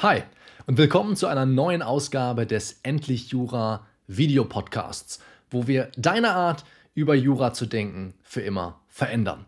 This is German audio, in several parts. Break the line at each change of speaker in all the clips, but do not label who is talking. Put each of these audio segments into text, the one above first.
Hi und willkommen zu einer neuen Ausgabe des Endlich Jura Videopodcasts, wo wir deine Art, über Jura zu denken, für immer verändern.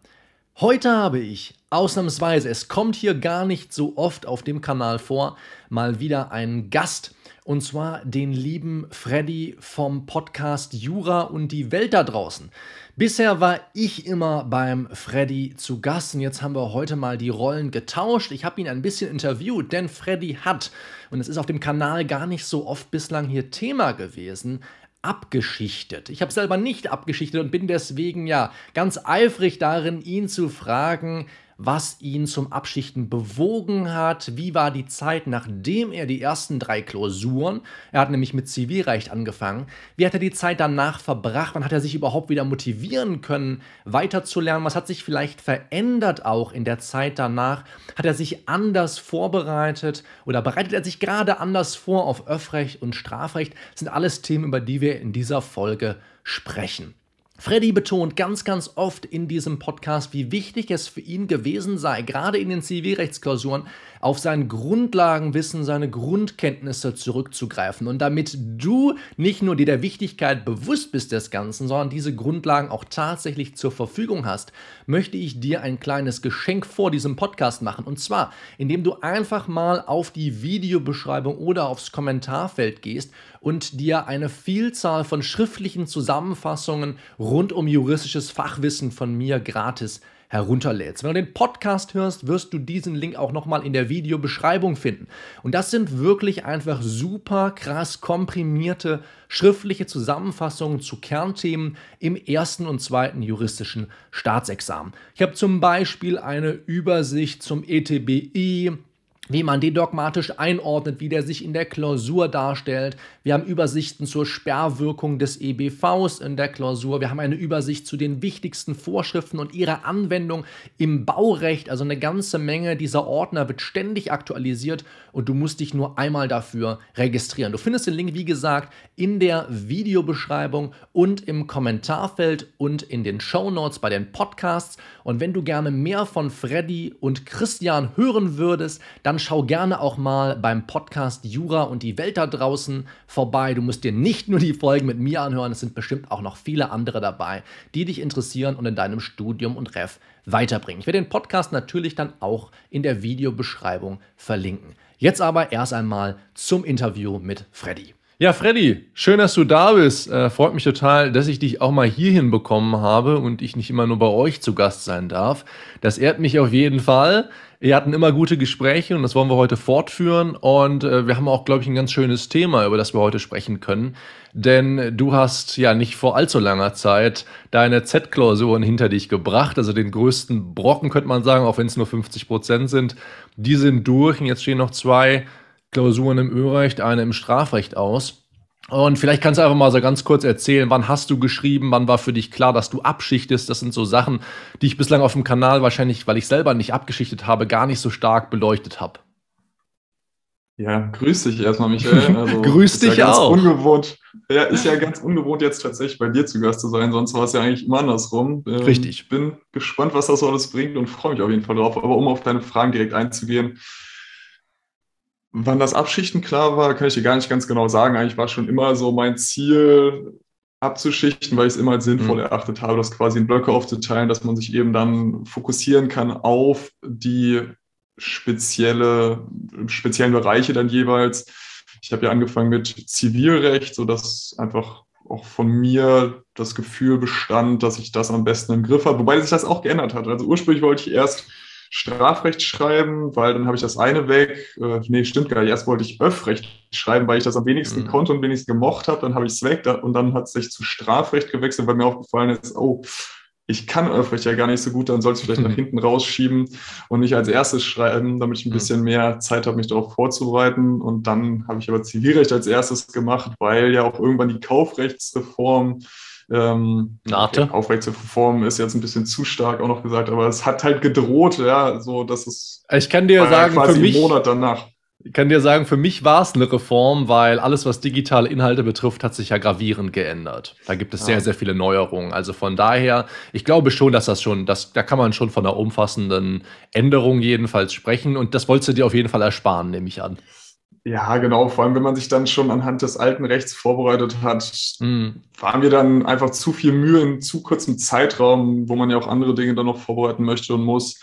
Heute habe ich ausnahmsweise, es kommt hier gar nicht so oft auf dem Kanal vor, mal wieder einen Gast, und zwar den lieben Freddy vom Podcast Jura und die Welt da draußen. Bisher war ich immer beim Freddy zu Gast und jetzt haben wir heute mal die Rollen getauscht. Ich habe ihn ein bisschen interviewt, denn Freddy hat, und es ist auf dem Kanal gar nicht so oft bislang hier Thema gewesen, abgeschichtet. Ich habe selber nicht abgeschichtet und bin deswegen ja ganz eifrig darin, ihn zu fragen, was ihn zum Abschichten bewogen hat, wie war die Zeit, nachdem er die ersten drei Klausuren, er hat nämlich mit Zivilrecht angefangen, wie hat er die Zeit danach verbracht, wann hat er sich überhaupt wieder motivieren können, weiterzulernen, was hat sich vielleicht verändert auch in der Zeit danach, hat er sich anders vorbereitet oder bereitet er sich gerade anders vor auf Öffrecht und Strafrecht, das sind alles Themen, über die wir in dieser Folge sprechen. Freddy betont ganz, ganz oft in diesem Podcast, wie wichtig es für ihn gewesen sei, gerade in den Zivilrechtsklausuren, auf sein Grundlagenwissen, seine Grundkenntnisse zurückzugreifen. Und damit du nicht nur dir der Wichtigkeit bewusst bist des Ganzen, sondern diese Grundlagen auch tatsächlich zur Verfügung hast, möchte ich dir ein kleines Geschenk vor diesem Podcast machen. Und zwar, indem du einfach mal auf die Videobeschreibung oder aufs Kommentarfeld gehst und dir eine Vielzahl von schriftlichen Zusammenfassungen rund um juristisches Fachwissen von mir gratis herunterlädst. Wenn du den Podcast hörst, wirst du diesen Link auch nochmal in der Videobeschreibung finden. Und das sind wirklich einfach super krass komprimierte schriftliche Zusammenfassungen zu Kernthemen im ersten und zweiten juristischen Staatsexamen. Ich habe zum Beispiel eine Übersicht zum ETBI, wie man den dogmatisch einordnet, wie der sich in der Klausur darstellt. Wir haben Übersichten zur Sperrwirkung des EBVs in der Klausur. Wir haben eine Übersicht zu den wichtigsten Vorschriften und ihrer Anwendung im Baurecht. Also eine ganze Menge dieser Ordner wird ständig aktualisiert und du musst dich nur einmal dafür registrieren. Du findest den Link, wie gesagt, in der Videobeschreibung und im Kommentarfeld und in den Show Notes bei den Podcasts. Und wenn du gerne mehr von Freddy und Christian hören würdest, dann schau gerne auch mal beim Podcast Jura und die Welt da draußen vorbei. Du musst dir nicht nur die Folgen mit mir anhören, es sind bestimmt auch noch viele andere dabei, die dich interessieren und in deinem Studium und Ref weiterbringen. Ich werde den Podcast natürlich dann auch in der Videobeschreibung verlinken. Jetzt aber erst einmal zum Interview mit Freddy. Ja, Freddy, schön, dass du da bist. Äh, freut mich total, dass ich dich auch mal hierhin bekommen habe und ich nicht immer nur bei euch zu Gast sein darf. Das ehrt mich auf jeden Fall. Wir hatten immer gute Gespräche und das wollen wir heute fortführen. Und äh, wir haben auch, glaube ich, ein ganz schönes Thema, über das wir heute sprechen können. Denn du hast ja nicht vor allzu langer Zeit deine Z-Klausuren hinter dich gebracht, also den größten Brocken, könnte man sagen, auch wenn es nur 50 Prozent sind. Die sind durch und jetzt stehen noch zwei Klausuren im Ölrecht, eine im Strafrecht aus. Und vielleicht kannst du einfach mal so ganz kurz erzählen, wann hast du geschrieben, wann war für dich klar, dass du abschichtest. Das sind so Sachen, die ich bislang auf dem Kanal wahrscheinlich, weil ich selber nicht abgeschichtet habe, gar nicht so stark beleuchtet habe.
Ja, grüß dich erstmal, Michael.
Also, grüß dich
ja
auch.
Ungewohnt. Ja, ist ja ganz ungewohnt, jetzt tatsächlich bei dir zu Gast zu sein. Sonst war es ja eigentlich immer andersrum.
Ähm, Richtig.
Ich bin gespannt, was das alles bringt und freue mich auf jeden Fall drauf. Aber um auf deine Fragen direkt einzugehen, Wann das Abschichten klar war, kann ich dir gar nicht ganz genau sagen. Eigentlich war schon immer so mein Ziel, abzuschichten, weil ich es immer als sinnvoll mhm. erachtet habe, das quasi in Blöcke aufzuteilen, dass man sich eben dann fokussieren kann auf die spezielle, speziellen Bereiche dann jeweils. Ich habe ja angefangen mit Zivilrecht, sodass einfach auch von mir das Gefühl bestand, dass ich das am besten im Griff habe, wobei sich das auch geändert hat. Also ursprünglich wollte ich erst Strafrecht schreiben, weil dann habe ich das eine weg. Äh, nee, stimmt gar nicht. Erst wollte ich Öffrecht schreiben, weil ich das am wenigsten mhm. konnte und wenigstens gemocht habe. Dann habe ich es weg und dann hat es sich zu Strafrecht gewechselt, weil mir aufgefallen ist, oh, ich kann Öffrecht ja gar nicht so gut, dann soll ich vielleicht mhm. nach hinten rausschieben und nicht als erstes schreiben, damit ich ein mhm. bisschen mehr Zeit habe, mich darauf vorzubereiten. Und dann habe ich aber Zivilrecht als erstes gemacht, weil ja auch irgendwann die Kaufrechtsreform ähm,
Nate.
aufrecht zu performen ist jetzt ein bisschen zu stark auch noch gesagt, aber es hat halt gedroht, ja, so dass es.
Ich kann dir sagen, für mich,
Monat danach.
Ich kann dir sagen, für mich war es eine Reform, weil alles, was digitale Inhalte betrifft, hat sich ja gravierend geändert. Da gibt es ja. sehr, sehr viele Neuerungen. Also von daher, ich glaube schon, dass das schon, das, da kann man schon von einer umfassenden Änderung jedenfalls sprechen. Und das wolltest du dir auf jeden Fall ersparen, nehme ich an.
Ja, genau. Vor allem, wenn man sich dann schon anhand des alten Rechts vorbereitet hat, mhm. waren wir dann einfach zu viel Mühe in zu kurzem Zeitraum, wo man ja auch andere Dinge dann noch vorbereiten möchte und muss,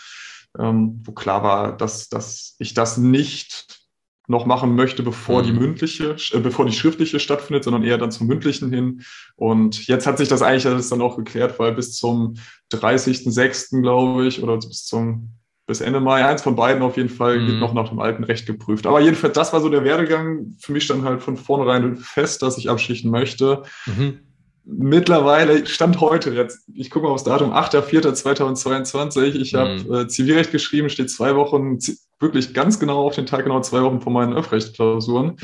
ähm, wo klar war, dass, dass ich das nicht noch machen möchte, bevor mhm. die mündliche, äh, bevor die schriftliche stattfindet, sondern eher dann zum mündlichen hin. Und jetzt hat sich das eigentlich alles dann auch geklärt, weil bis zum 30.06., glaube ich, oder bis zum bis Ende Mai, eins von beiden auf jeden Fall, mhm. wird noch nach dem alten Recht geprüft. Aber jedenfalls, das war so der Werdegang. Für mich stand halt von vornherein fest, dass ich abschichten möchte. Mhm. Mittlerweile, Stand heute, jetzt, ich gucke mal aufs Datum, 8.4.2022. Ich mhm. habe äh, Zivilrecht geschrieben, steht zwei Wochen, wirklich ganz genau auf den Tag genau zwei Wochen vor meinen Öffrecht-Klausuren.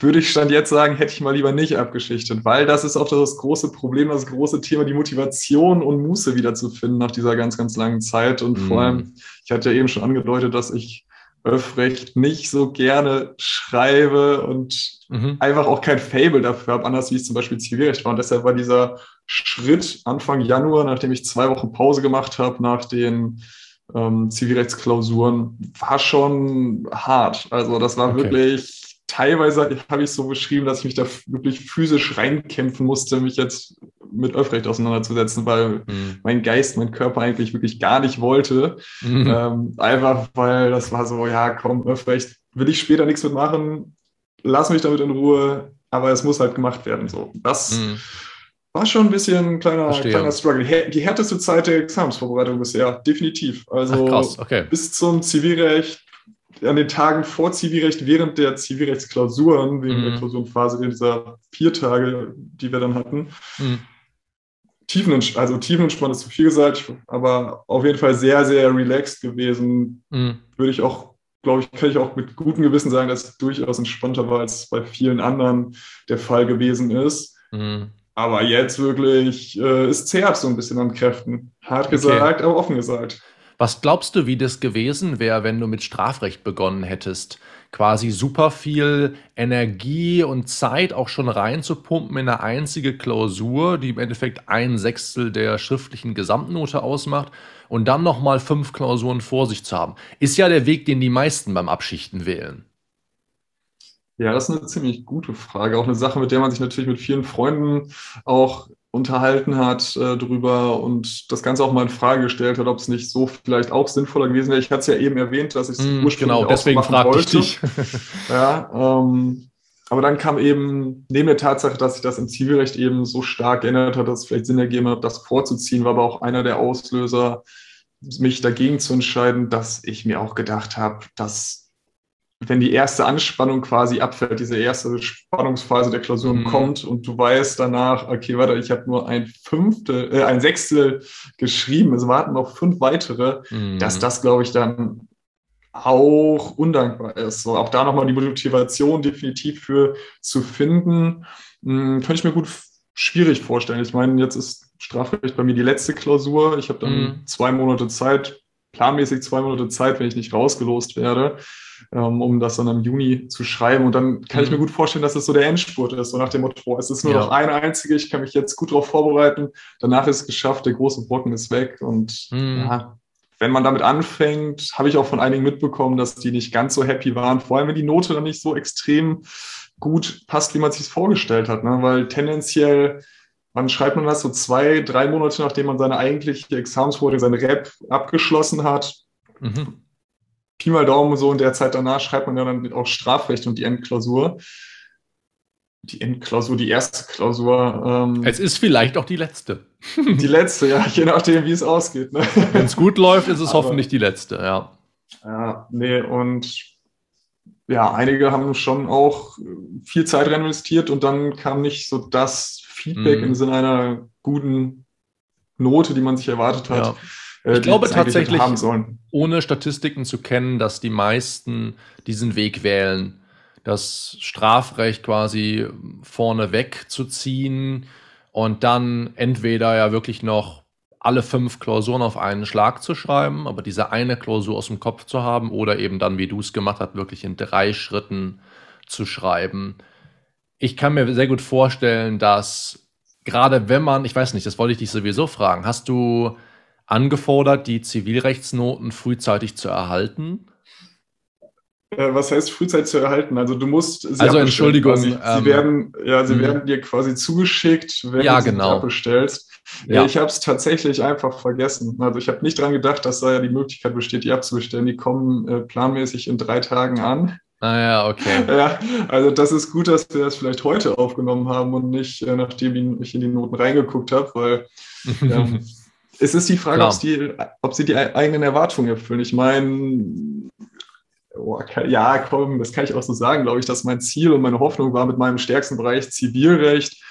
Würde ich Stand jetzt sagen, hätte ich mal lieber nicht abgeschichtet, weil das ist auch das große Problem, das große Thema, die Motivation und Muße wiederzufinden nach dieser ganz, ganz langen Zeit. Und mhm. vor allem, ich hatte ja eben schon angedeutet, dass ich Öffrecht nicht so gerne schreibe und mhm. einfach auch kein Fable dafür habe, anders wie es zum Beispiel Zivilrecht war. Und deshalb war dieser Schritt Anfang Januar, nachdem ich zwei Wochen Pause gemacht habe, nach den ähm, Zivilrechtsklausuren, war schon hart. Also das war okay. wirklich teilweise habe ich es so beschrieben, dass ich mich da wirklich physisch reinkämpfen musste, mich jetzt mit Öffrecht auseinanderzusetzen, weil mhm. mein Geist, mein Körper eigentlich wirklich gar nicht wollte. Mhm. Ähm, einfach weil das war so, ja, komm, Öffrecht, will ich später nichts mitmachen, lass mich damit in Ruhe, aber es muss halt gemacht werden. So, das mhm. war schon ein bisschen ein kleiner, kleiner Struggle. Die härteste Zeit der Examensvorbereitung bisher, definitiv. Also okay. bis zum Zivilrecht an den Tagen vor Zivilrecht, während der Zivilrechtsklausuren, wegen mhm. der Klausurenphase, in dieser vier Tage, die wir dann hatten, mhm. tiefenentspannt, also tiefenentspannt ist zu viel gesagt, aber auf jeden Fall sehr, sehr relaxed gewesen. Mhm. Würde ich auch, glaube ich, kann ich auch mit gutem Gewissen sagen, dass es durchaus entspannter war, als bei vielen anderen der Fall gewesen ist. Mhm. Aber jetzt wirklich, äh, es zehrt so ein bisschen an Kräften. Hart gesagt, okay. aber offen gesagt.
Was glaubst du, wie das gewesen wäre, wenn du mit Strafrecht begonnen hättest? Quasi super viel Energie und Zeit auch schon reinzupumpen in eine einzige Klausur, die im Endeffekt ein Sechstel der schriftlichen Gesamtnote ausmacht und dann nochmal fünf Klausuren vor sich zu haben. Ist ja der Weg, den die meisten beim Abschichten wählen.
Ja, das ist eine ziemlich gute Frage. Auch eine Sache, mit der man sich natürlich mit vielen Freunden auch unterhalten hat äh, drüber und das Ganze auch mal in Frage gestellt hat, ob es nicht so vielleicht auch sinnvoller gewesen wäre. Ich hatte es ja eben erwähnt, dass ich es
mm, ursprünglich genau, deswegen fragte ich dich.
ja, ähm, aber dann kam eben neben der Tatsache, dass sich das im Zivilrecht eben so stark geändert hat, dass es vielleicht Sinn ergeben hat, das vorzuziehen, war aber auch einer der Auslöser, mich dagegen zu entscheiden, dass ich mir auch gedacht habe, dass wenn die erste Anspannung quasi abfällt, diese erste Spannungsphase der Klausuren mhm. kommt und du weißt danach, okay, warte, ich habe nur ein Fünftel, äh, ein Sechstel geschrieben, es warten noch fünf weitere, mhm. dass das, glaube ich, dann auch undankbar ist. So, auch da nochmal die Motivation definitiv für zu finden, hm, könnte ich mir gut schwierig vorstellen. Ich meine, jetzt ist Strafrecht bei mir die letzte Klausur. Ich habe dann mhm. zwei Monate Zeit, planmäßig zwei Monate Zeit, wenn ich nicht rausgelost werde um das dann im Juni zu schreiben. Und dann kann mhm. ich mir gut vorstellen, dass es so der Endspurt ist, so nach dem Motto, es ist nur ja. noch eine einzige, ich kann mich jetzt gut darauf vorbereiten, danach ist es geschafft, der große Brocken ist weg. Und mhm. ja, wenn man damit anfängt, habe ich auch von einigen mitbekommen, dass die nicht ganz so happy waren, vor allem wenn die Note dann nicht so extrem gut passt, wie man sich vorgestellt hat. Ne? Weil tendenziell wann schreibt man das? So zwei, drei Monate, nachdem man seine eigentliche Examensvorlesung, seine Rap abgeschlossen hat. Mhm. Pi mal Daumen so in der Zeit danach schreibt man ja dann auch Strafrecht und die Endklausur. Die Endklausur, die erste Klausur.
Ähm, es ist vielleicht auch die letzte.
die letzte, ja, je nachdem, wie es ausgeht. Ne?
Wenn es gut läuft, ist es Aber, hoffentlich die letzte, ja.
Ja, nee, und ja, einige haben schon auch viel Zeit rein investiert und dann kam nicht so das Feedback mm. im Sinne einer guten Note, die man sich erwartet hat. Ja.
Äh, ich glaube tatsächlich, ohne Statistiken zu kennen, dass die meisten diesen Weg wählen, das Strafrecht quasi vorne wegzuziehen und dann entweder ja wirklich noch alle fünf Klausuren auf einen Schlag zu schreiben, aber diese eine Klausur aus dem Kopf zu haben oder eben dann, wie du es gemacht hast, wirklich in drei Schritten zu schreiben. Ich kann mir sehr gut vorstellen, dass gerade wenn man, ich weiß nicht, das wollte ich dich sowieso fragen, hast du angefordert, die Zivilrechtsnoten frühzeitig zu erhalten?
Äh, was heißt frühzeitig zu erhalten? Also du musst
sie Also Entschuldigung.
Sie, ähm, werden, ja, sie mh. werden dir quasi zugeschickt, wenn
ja,
du sie
genau.
abbestellst. Ja. Ich habe es tatsächlich einfach vergessen. Also ich habe nicht dran gedacht, dass da ja die Möglichkeit besteht, die abzubestellen. Die kommen äh, planmäßig in drei Tagen an.
Ah ja, okay.
Ja, also das ist gut, dass wir das vielleicht heute aufgenommen haben und nicht, äh, nachdem ich in die Noten reingeguckt habe, weil ähm, es ist die Frage, ob, die, ob sie die eigenen Erwartungen erfüllen. Ich meine, oh, ja, komm, das kann ich auch so sagen, glaube ich, dass mein Ziel und meine Hoffnung war, mit meinem stärksten Bereich Zivilrecht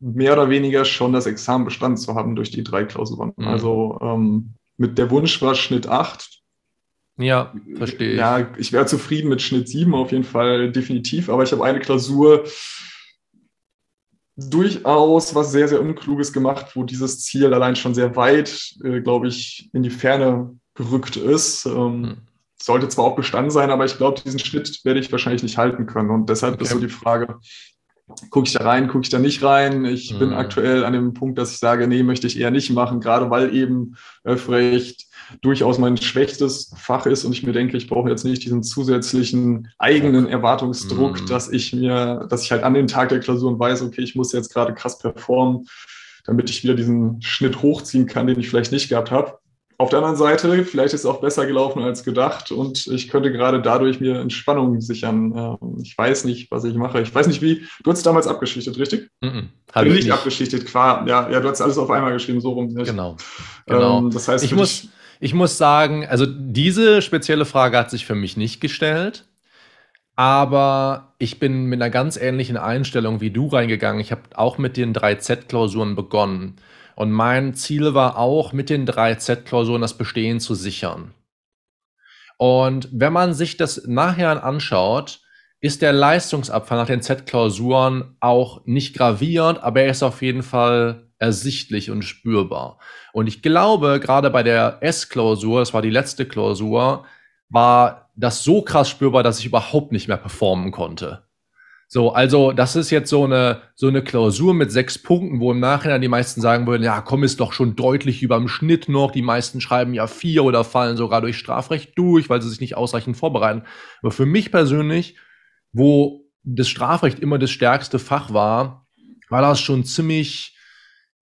mehr oder weniger schon das Examen bestanden zu haben durch die drei Klausuren. Mhm. Also ähm, mit der Wunsch war Schnitt 8.
Ja, verstehe ich.
Ja, ich wäre zufrieden mit Schnitt 7 auf jeden Fall, definitiv. Aber ich habe eine Klausur durchaus was sehr, sehr Unkluges gemacht, wo dieses Ziel allein schon sehr weit, äh, glaube ich, in die Ferne gerückt ist. Ähm, mhm sollte zwar auch bestanden sein, aber ich glaube, diesen Schnitt werde ich wahrscheinlich nicht halten können. Und deshalb okay. ist so die Frage, gucke ich da rein, gucke ich da nicht rein. Ich mhm. bin aktuell an dem Punkt, dass ich sage, nee, möchte ich eher nicht machen, gerade weil eben Öffrecht durchaus mein schwächstes Fach ist und ich mir denke, ich brauche jetzt nicht diesen zusätzlichen eigenen Erwartungsdruck, mhm. dass ich mir, dass ich halt an den Tag der Klausuren weiß, okay, ich muss jetzt gerade krass performen, damit ich wieder diesen Schnitt hochziehen kann, den ich vielleicht nicht gehabt habe. Auf der anderen Seite, vielleicht ist es auch besser gelaufen als gedacht und ich könnte gerade dadurch mir Entspannung sichern. Ähm, ich weiß nicht, was ich mache. Ich weiß nicht, wie. Du hast damals abgeschichtet, richtig? Mm
-mm, habe ich
nicht, nicht abgeschichtet, klar. Ja, ja, du hast alles auf einmal geschrieben, so rum.
Nicht? Genau. genau. Ähm, das heißt, ich muss, ich muss sagen, also diese spezielle Frage hat sich für mich nicht gestellt. Aber ich bin mit einer ganz ähnlichen Einstellung wie du reingegangen. Ich habe auch mit den 3Z-Klausuren begonnen. Und mein Ziel war auch, mit den drei Z-Klausuren das Bestehen zu sichern. Und wenn man sich das nachher anschaut, ist der Leistungsabfall nach den Z-Klausuren auch nicht gravierend, aber er ist auf jeden Fall ersichtlich und spürbar. Und ich glaube, gerade bei der S-Klausur, das war die letzte Klausur, war das so krass spürbar, dass ich überhaupt nicht mehr performen konnte. So, also das ist jetzt so eine, so eine Klausur mit sechs Punkten, wo im Nachhinein die meisten sagen würden, ja, komm, ist doch schon deutlich über dem Schnitt noch. Die meisten schreiben ja vier oder fallen sogar durch Strafrecht durch, weil sie sich nicht ausreichend vorbereiten. Aber für mich persönlich, wo das Strafrecht immer das stärkste Fach war, war das schon ziemlich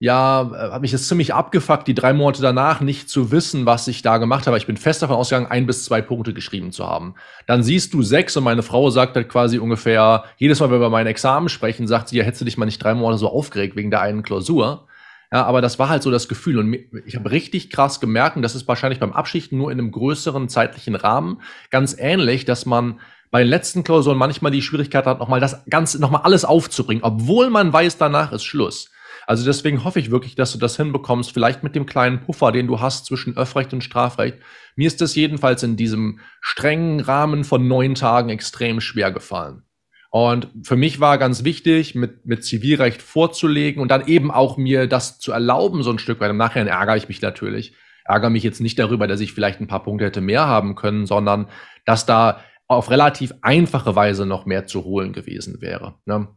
ja, äh, hat mich jetzt ziemlich abgefuckt, die drei Monate danach nicht zu wissen, was ich da gemacht habe. Ich bin fest davon ausgegangen, ein bis zwei Punkte geschrieben zu haben. Dann siehst du sechs und meine Frau sagt halt quasi ungefähr, jedes Mal, wenn wir über mein Examen sprechen, sagt sie, ja, hättest du dich mal nicht drei Monate so aufgeregt wegen der einen Klausur. Ja, aber das war halt so das Gefühl. Und ich habe richtig krass gemerkt, und das ist wahrscheinlich beim Abschichten nur in einem größeren zeitlichen Rahmen ganz ähnlich, dass man bei den letzten Klausuren manchmal die Schwierigkeit hat, nochmal das Ganze, nochmal alles aufzubringen, obwohl man weiß, danach ist Schluss. Also deswegen hoffe ich wirklich, dass du das hinbekommst, vielleicht mit dem kleinen Puffer, den du hast zwischen Öffrecht und Strafrecht. Mir ist das jedenfalls in diesem strengen Rahmen von neun Tagen extrem schwer gefallen. Und für mich war ganz wichtig, mit, mit Zivilrecht vorzulegen und dann eben auch mir das zu erlauben, so ein Stück weit. Im Nachhinein ärgere ich mich natürlich. Ärgere mich jetzt nicht darüber, dass ich vielleicht ein paar Punkte hätte mehr haben können, sondern dass da auf relativ einfache Weise noch mehr zu holen gewesen wäre. Ne?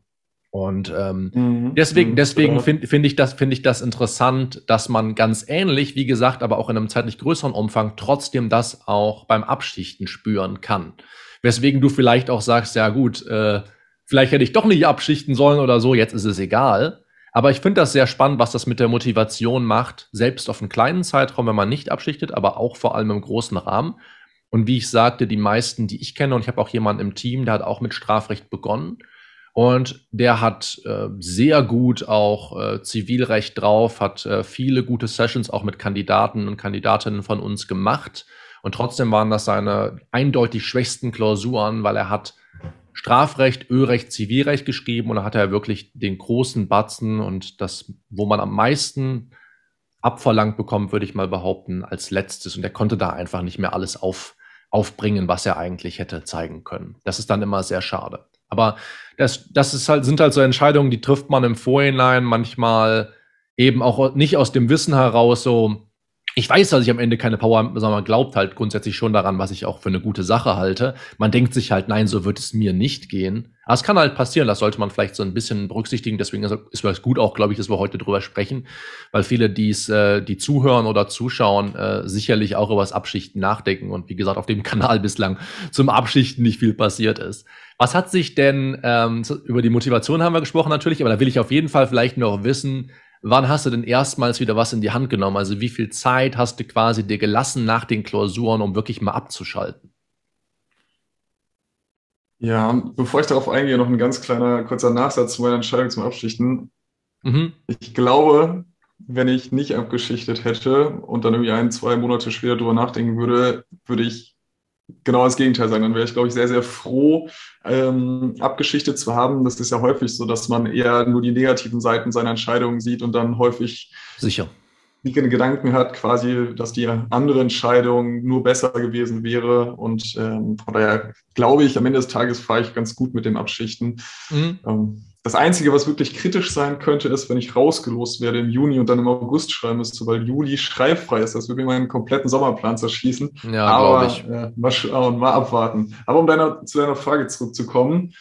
Und ähm, mhm. deswegen, mhm. deswegen finde find ich, das, find ich das interessant, dass man ganz ähnlich, wie gesagt, aber auch in einem zeitlich größeren Umfang trotzdem das auch beim Abschichten spüren kann. Weswegen du vielleicht auch sagst, ja gut, äh, vielleicht hätte ich doch nicht abschichten sollen oder so, jetzt ist es egal. Aber ich finde das sehr spannend, was das mit der Motivation macht, selbst auf einen kleinen Zeitraum, wenn man nicht abschichtet, aber auch vor allem im großen Rahmen. Und wie ich sagte, die meisten, die ich kenne, und ich habe auch jemanden im Team, der hat auch mit Strafrecht begonnen und der hat äh, sehr gut auch äh, Zivilrecht drauf, hat äh, viele gute Sessions auch mit Kandidaten und Kandidatinnen von uns gemacht. Und trotzdem waren das seine eindeutig schwächsten Klausuren, weil er hat Strafrecht, Ölrecht, Zivilrecht geschrieben und da hatte er wirklich den großen Batzen und das, wo man am meisten abverlangt bekommt, würde ich mal behaupten, als letztes. Und er konnte da einfach nicht mehr alles auf, aufbringen, was er eigentlich hätte zeigen können. Das ist dann immer sehr schade. Aber das, das ist halt, sind halt so Entscheidungen, die trifft man im Vorhinein. Manchmal eben auch nicht aus dem Wissen heraus so, ich weiß, dass ich am Ende keine Power, sondern man glaubt halt grundsätzlich schon daran, was ich auch für eine gute Sache halte. Man denkt sich halt, nein, so wird es mir nicht gehen. Aber es kann halt passieren, das sollte man vielleicht so ein bisschen berücksichtigen. Deswegen ist es gut auch, glaube ich, dass wir heute drüber sprechen, weil viele, die's, äh, die zuhören oder zuschauen, äh, sicherlich auch über das Abschichten nachdenken. Und wie gesagt, auf dem Kanal bislang zum Abschichten nicht viel passiert ist. Was hat sich denn, ähm, über die Motivation haben wir gesprochen natürlich, aber da will ich auf jeden Fall vielleicht noch wissen, wann hast du denn erstmals wieder was in die Hand genommen? Also wie viel Zeit hast du quasi dir gelassen nach den Klausuren, um wirklich mal abzuschalten?
Ja, bevor ich darauf eingehe, noch ein ganz kleiner kurzer Nachsatz zu meiner Entscheidung zum Abschichten. Mhm. Ich glaube, wenn ich nicht abgeschichtet hätte und dann irgendwie ein, zwei Monate später drüber nachdenken würde, würde ich genau das Gegenteil sein. Dann wäre ich, glaube ich, sehr, sehr froh, ähm, abgeschichtet zu haben. Das ist ja häufig so, dass man eher nur die negativen Seiten seiner Entscheidungen sieht und dann häufig
sicher
die Gedanken hat, quasi, dass die andere Entscheidung nur besser gewesen wäre. Und ähm, von daher glaube ich, am Ende des Tages fahre ich ganz gut mit dem Abschichten. Mhm. Ähm, das Einzige, was wirklich kritisch sein könnte, ist, wenn ich rausgelost werde im Juni und dann im August schreiben müsste, weil Juli schreibfrei ist. Das würde mir meinen kompletten Sommerplan zerschießen.
Ja, Aber ich.
Äh, mal schauen, mal abwarten. Aber um deiner, zu deiner Frage zurückzukommen.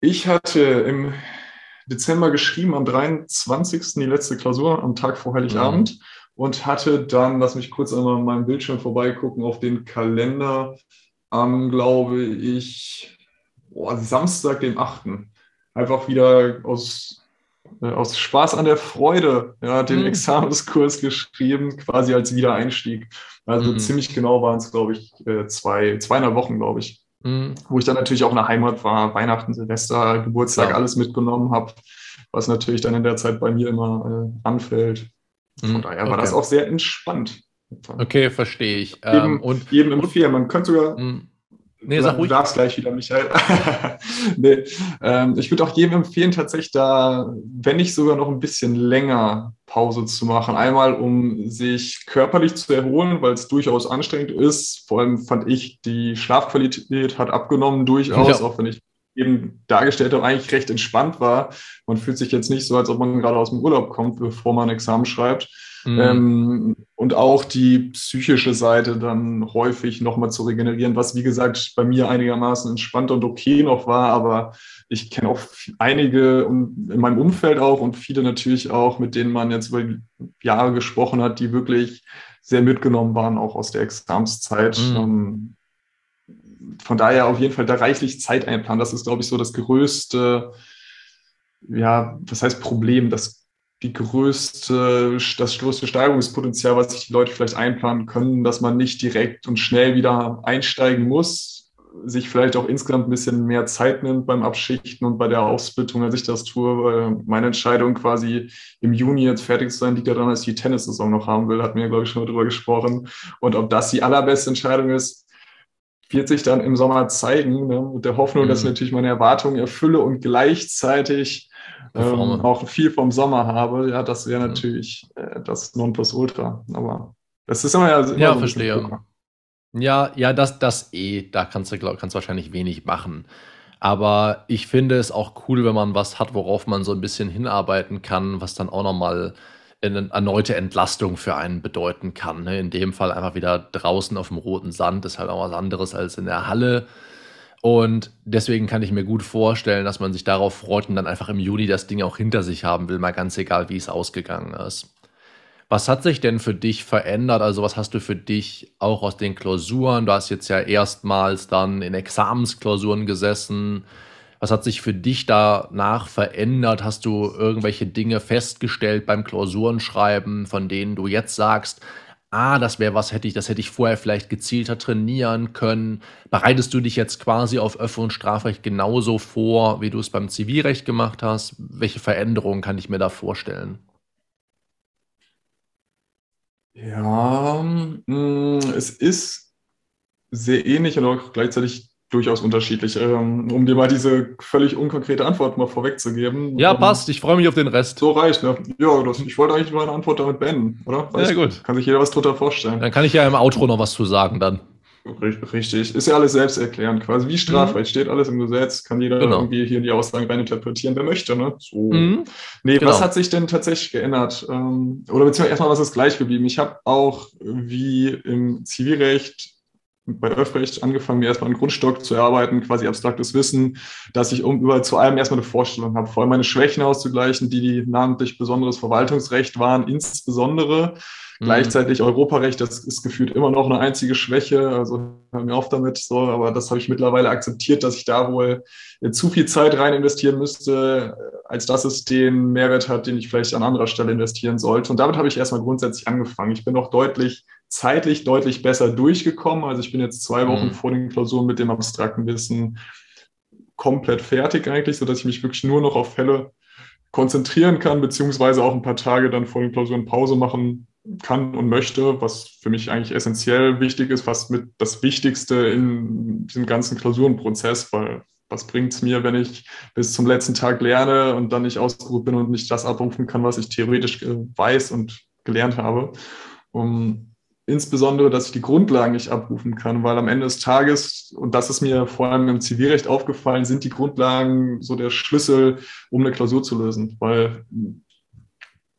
Ich hatte im Dezember geschrieben, am 23. die letzte Klausur, am Tag vor Heiligabend. Mhm. Und hatte dann, lass mich kurz einmal an meinem Bildschirm vorbeigucken, auf den Kalender am, glaube ich, oh, Samstag, dem 8 einfach wieder aus, äh, aus Spaß an der Freude ja, den mhm. Examenskurs geschrieben, quasi als Wiedereinstieg. Also mhm. ziemlich genau waren es, glaube ich, äh, zwei, zweieinhalb Wochen, glaube ich. Mhm. Wo ich dann natürlich auch in der Heimat war, Weihnachten, Silvester, Geburtstag, ja. alles mitgenommen habe, was natürlich dann in der Zeit bei mir immer äh, anfällt. Von mhm. daher war okay. das auch sehr entspannt.
Okay, verstehe ich.
Jedem, ähm, und, jedem empfehlen. Man könnte sogar mhm.
Nee, sag ruhig.
Du darfst gleich wieder, Michael. nee, ähm, ich würde auch jedem empfehlen, tatsächlich da, wenn nicht sogar noch ein bisschen länger Pause zu machen. Einmal, um sich körperlich zu erholen, weil es durchaus anstrengend ist. Vor allem fand ich, die Schlafqualität hat abgenommen durchaus, ja. auch wenn ich eben dargestellt habe, eigentlich recht entspannt war. Man fühlt sich jetzt nicht so, als ob man gerade aus dem Urlaub kommt, bevor man ein Examen schreibt. Mhm. Ähm, und auch die psychische Seite dann häufig nochmal zu regenerieren, was wie gesagt bei mir einigermaßen entspannt und okay noch war, aber ich kenne auch einige in meinem Umfeld auch und viele natürlich auch, mit denen man jetzt über Jahre gesprochen hat, die wirklich sehr mitgenommen waren, auch aus der Examszeit. Mhm. Ähm, von daher auf jeden Fall da reichlich Zeit einplanen. Das ist, glaube ich, so das größte, ja, was heißt Problem, das die größte, das größte Steigerungspotenzial, was sich die Leute vielleicht einplanen können, dass man nicht direkt und schnell wieder einsteigen muss, sich vielleicht auch insgesamt ein bisschen mehr Zeit nimmt beim Abschichten und bei der Aufsplittung, als ich das tue. Weil meine Entscheidung quasi im Juni jetzt fertig zu sein, liegt daran, dass ich die Tennissaison noch haben will, hat mir, glaube ich, schon mal drüber gesprochen. Und ob das die allerbeste Entscheidung ist, wird sich dann im Sommer zeigen, ne? mit der Hoffnung, mhm. dass ich natürlich meine Erwartungen erfülle und gleichzeitig ähm, auch viel vom Sommer habe, ja, das wäre natürlich äh, das Nonplusultra. Aber das ist immer ja. Immer
ja, so verstehe. Ja, ja, das, das eh, da kannst du, glaub, kannst wahrscheinlich wenig machen. Aber ich finde es auch cool, wenn man was hat, worauf man so ein bisschen hinarbeiten kann, was dann auch nochmal eine erneute Entlastung für einen bedeuten kann. Ne? In dem Fall einfach wieder draußen auf dem roten Sand ist halt auch was anderes als in der Halle. Und deswegen kann ich mir gut vorstellen, dass man sich darauf freut und dann einfach im Juni das Ding auch hinter sich haben will, mal ganz egal, wie es ausgegangen ist. Was hat sich denn für dich verändert? Also, was hast du für dich auch aus den Klausuren? Du hast jetzt ja erstmals dann in Examensklausuren gesessen. Was hat sich für dich danach verändert? Hast du irgendwelche Dinge festgestellt beim Klausurenschreiben, von denen du jetzt sagst, ah, das wäre was, hätte ich, das hätte ich vorher vielleicht gezielter trainieren können. Bereitest du dich jetzt quasi auf Öffne- und Strafrecht genauso vor, wie du es beim Zivilrecht gemacht hast? Welche Veränderungen kann ich mir da vorstellen?
Ja, mm, es ist sehr ähnlich und auch gleichzeitig durchaus unterschiedlich. Ähm, um dir mal diese völlig unkonkrete Antwort mal vorwegzugeben.
Ja, ähm, passt. Ich freue mich auf den Rest.
So reicht, ne? Ja, das, ich wollte eigentlich meine Antwort damit beenden, oder?
Weißt, ja, gut.
Kann sich jeder was drunter vorstellen.
Dann kann ich ja im Outro noch was zu sagen dann.
Richtig, ist ja alles selbsterklärend quasi. Wie Strafrecht mhm. steht alles im Gesetz, kann jeder genau. irgendwie hier in die Aussagen reininterpretieren, wer möchte. Ne? So. Mhm. Nee, genau. was hat sich denn tatsächlich geändert? Ähm, oder beziehungsweise erstmal, was ist gleich geblieben? Ich habe auch wie im Zivilrecht bei Öffrecht angefangen, mir erstmal einen Grundstock zu erarbeiten, quasi abstraktes Wissen, dass ich um über zu allem erstmal eine Vorstellung habe, vor allem meine Schwächen auszugleichen, die, die namentlich besonderes Verwaltungsrecht waren, insbesondere Mhm. Gleichzeitig Europarecht, das ist gefühlt immer noch eine einzige Schwäche. Also hör mir auf damit so, aber das habe ich mittlerweile akzeptiert, dass ich da wohl zu viel Zeit rein investieren müsste, als dass es den Mehrwert hat, den ich vielleicht an anderer Stelle investieren sollte. Und damit habe ich erstmal grundsätzlich angefangen. Ich bin noch deutlich zeitlich deutlich besser durchgekommen. Also ich bin jetzt zwei Wochen mhm. vor den Klausuren mit dem abstrakten Wissen komplett fertig eigentlich, sodass ich mich wirklich nur noch auf Fälle konzentrieren kann, beziehungsweise auch ein paar Tage dann vor den Klausuren Pause machen kann und möchte, was für mich eigentlich essentiell wichtig ist, fast mit das Wichtigste in diesem ganzen Klausurenprozess, weil was bringt es mir, wenn ich bis zum letzten Tag lerne und dann nicht ausgeruht bin und nicht das abrufen kann, was ich theoretisch äh, weiß und gelernt habe. Um, insbesondere, dass ich die Grundlagen nicht abrufen kann, weil am Ende des Tages, und das ist mir vor allem im Zivilrecht aufgefallen, sind die Grundlagen so der Schlüssel, um eine Klausur zu lösen, weil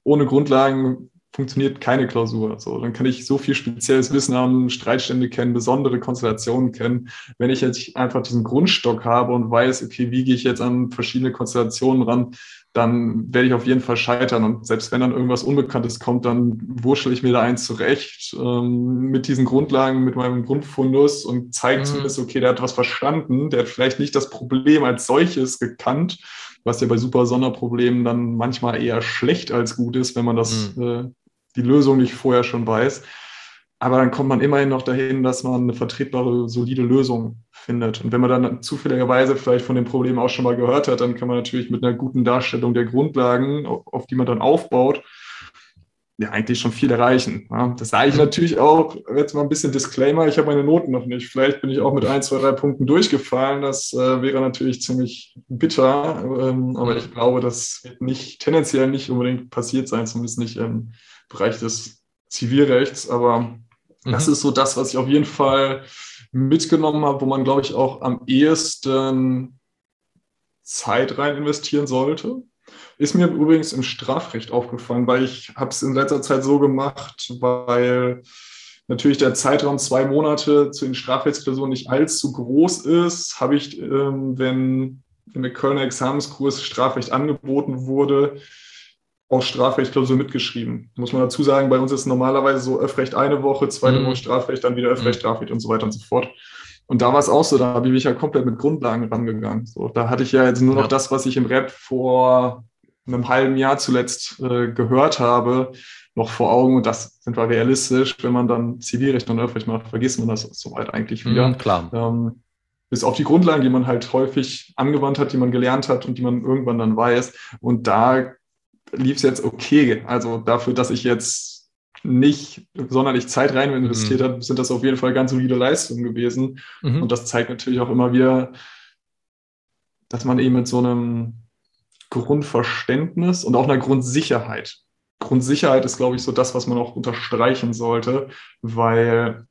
ohne Grundlagen funktioniert keine Klausur. So, dann kann ich so viel spezielles Wissen haben, Streitstände kennen, besondere Konstellationen kennen. Wenn ich jetzt einfach diesen Grundstock habe und weiß, okay, wie gehe ich jetzt an verschiedene Konstellationen ran, dann werde ich auf jeden Fall scheitern. Und selbst wenn dann irgendwas Unbekanntes kommt, dann wurschel ich mir da eins zurecht ähm, mit diesen Grundlagen, mit meinem Grundfundus und zeige mhm. zumindest, okay, der hat was verstanden, der hat vielleicht nicht das Problem als solches gekannt, was ja bei super Sonderproblemen dann manchmal eher schlecht als gut ist, wenn man das mhm. äh, die Lösung nicht vorher schon weiß. Aber dann kommt man immerhin noch dahin, dass man eine vertretbare, solide Lösung findet. Und wenn man dann zufälligerweise vielleicht von dem Problem auch schon mal gehört hat, dann kann man natürlich mit einer guten Darstellung der Grundlagen, auf die man dann aufbaut, ja, eigentlich schon viel erreichen. das sage ich natürlich auch, jetzt mal ein bisschen Disclaimer, ich habe meine Noten noch nicht. Vielleicht bin ich auch mit ein, zwei, drei Punkten durchgefallen. Das äh, wäre natürlich ziemlich bitter, ähm, aber ich glaube, das wird nicht, tendenziell nicht unbedingt passiert sein, zumindest nicht im Bereich des Zivilrechts. Aber mhm. das ist so das, was ich auf jeden Fall mitgenommen habe, wo man, glaube ich, auch am ehesten Zeit rein investieren sollte. Ist mir übrigens im Strafrecht aufgefallen, weil ich habe es in letzter Zeit so gemacht, weil natürlich der Zeitraum zwei Monate zu den Strafrechtsklausuren nicht allzu groß ist, habe ich, ähm, wenn in der Kölner Examenskurs Strafrecht angeboten wurde, auch Strafrechtklausur mitgeschrieben. Muss man dazu sagen, bei uns ist normalerweise so Öffrecht eine Woche, zweite mhm. Woche Strafrecht, dann wieder Öffrecht, mhm. Strafrecht und so weiter und so fort. Und da war es auch so, da bin ich ja komplett mit Grundlagen rangegangen. So, da hatte ich ja jetzt nur noch das, was ich im Rap vor einem halben Jahr zuletzt äh, gehört habe, noch vor Augen. Und das sind wir realistisch. Wenn man dann Zivilrecht und Öffrecht macht, vergisst man das soweit eigentlich wieder.
Mhm, klar.
Ähm, bis auf die Grundlagen, die man halt häufig angewandt hat, die man gelernt hat und die man irgendwann dann weiß. Und da lief es jetzt okay. Also dafür, dass ich jetzt nicht sonderlich Zeit rein investiert mhm. habe, sind das auf jeden Fall ganz solide Leistungen gewesen. Mhm. Und das zeigt natürlich auch immer wieder, dass man eben mit so einem Grundverständnis und auch einer Grundsicherheit. Grundsicherheit ist, glaube ich, so das, was man auch unterstreichen sollte, weil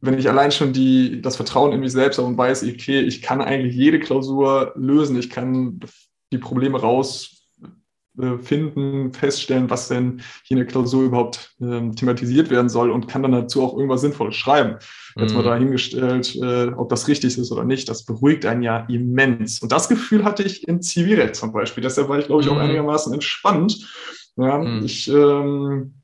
wenn ich allein schon die, das Vertrauen in mich selbst habe und weiß, okay, ich kann eigentlich jede Klausur lösen, ich kann die Probleme raus finden, feststellen, was denn hier in der Klausur überhaupt ähm, thematisiert werden soll und kann dann dazu auch irgendwas Sinnvolles schreiben. Jetzt mal mhm. dahingestellt, äh, ob das richtig ist oder nicht, das beruhigt einen ja immens. Und das Gefühl hatte ich im Zivilrecht zum Beispiel. Deshalb war ich, glaube ich, auch mhm. einigermaßen entspannt. Ja, mhm. Ich ähm,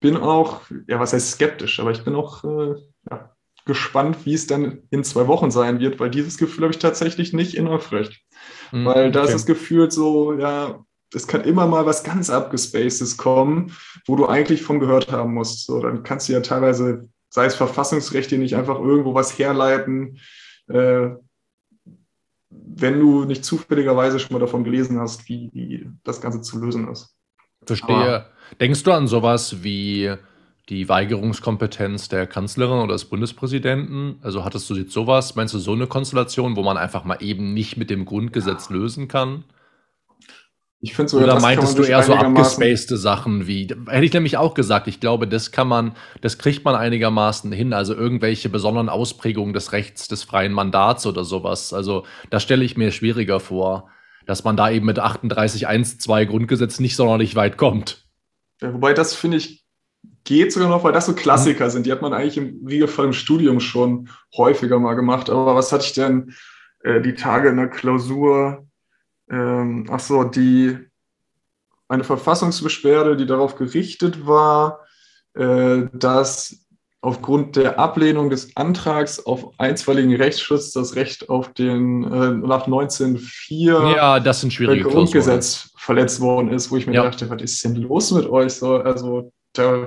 bin auch, ja, was heißt skeptisch, aber ich bin auch äh, ja, gespannt, wie es dann in zwei Wochen sein wird, weil dieses Gefühl habe ich tatsächlich nicht in Aufrecht. Mhm, weil da okay. ist das Gefühl so, ja, es kann immer mal was ganz abgespacedes kommen, wo du eigentlich von gehört haben musst. So, dann kannst du ja teilweise, sei es Verfassungsrechte, nicht einfach irgendwo was herleiten, äh, wenn du nicht zufälligerweise schon mal davon gelesen hast, wie, wie das Ganze zu lösen ist.
Verstehe. Aber, Denkst du an sowas wie die Weigerungskompetenz der Kanzlerin oder des Bundespräsidenten? Also hattest du jetzt sowas? Meinst du so eine Konstellation, wo man einfach mal eben nicht mit dem Grundgesetz lösen kann? Ich finde sogar, Oder meintest du eher so abgespacede Sachen wie, hätte ich nämlich auch gesagt, ich glaube, das kann man, das kriegt man einigermaßen hin, also irgendwelche besonderen Ausprägungen des Rechts des freien Mandats oder sowas. Also das stelle ich mir schwieriger vor, dass man da eben mit 38.1.2 Grundgesetz nicht sonderlich weit kommt.
Ja, wobei das, finde ich, geht sogar noch, weil das so Klassiker mhm. sind. Die hat man eigentlich im Regelfall im Studium schon häufiger mal gemacht. Aber was hatte ich denn äh, die Tage in der Klausur? Ähm, ach so, die, eine Verfassungsbeschwerde, die darauf gerichtet war, äh, dass aufgrund der Ablehnung des Antrags auf einstweiligen Rechtsschutz das Recht auf den äh, nach 1904
ja, das sind schwierige
Grundgesetz Klausuren. verletzt worden ist, wo ich mir ja. dachte, was ist denn los mit euch? So, also da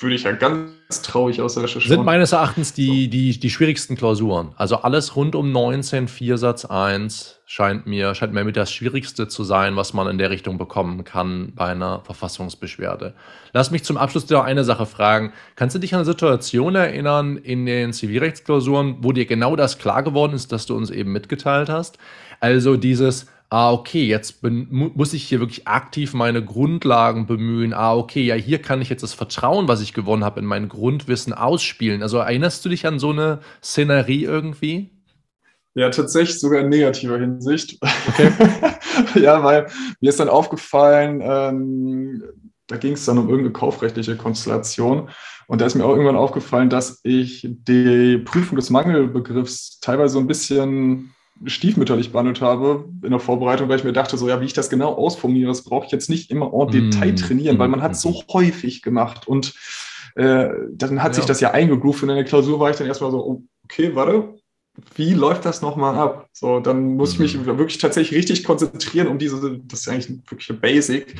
würde ich ja ganz traurig aus der Recherche
Sind meines Erachtens die, die, die schwierigsten Klausuren. Also alles rund um 19, 4 Satz 1 scheint mir, scheint mir mit das Schwierigste zu sein, was man in der Richtung bekommen kann bei einer Verfassungsbeschwerde. Lass mich zum Abschluss dir eine Sache fragen. Kannst du dich an eine Situation erinnern in den Zivilrechtsklausuren, wo dir genau das klar geworden ist, dass du uns eben mitgeteilt hast? Also dieses, ah, okay, jetzt bin, muss ich hier wirklich aktiv meine Grundlagen bemühen. Ah, okay, ja, hier kann ich jetzt das Vertrauen, was ich gewonnen habe, in mein Grundwissen ausspielen. Also erinnerst du dich an so eine Szenerie irgendwie?
Ja, tatsächlich sogar in negativer Hinsicht. Okay. ja, weil mir ist dann aufgefallen, ähm, da ging es dann um irgendeine kaufrechtliche Konstellation. Und da ist mir auch irgendwann aufgefallen, dass ich die Prüfung des Mangelbegriffs teilweise so ein bisschen stiefmütterlich behandelt habe in der Vorbereitung, weil ich mir dachte, so ja, wie ich das genau ausformuliere, das brauche ich jetzt nicht immer en mm. Detail trainieren, weil man hat so mm. häufig gemacht und äh, dann hat ja. sich das ja eingegroovt und in der Klausur war ich dann erstmal so, oh, okay, warte, wie läuft das nochmal ab? So, dann muss ich mich wirklich tatsächlich richtig konzentrieren, um diese, das ist eigentlich wirklich Basic,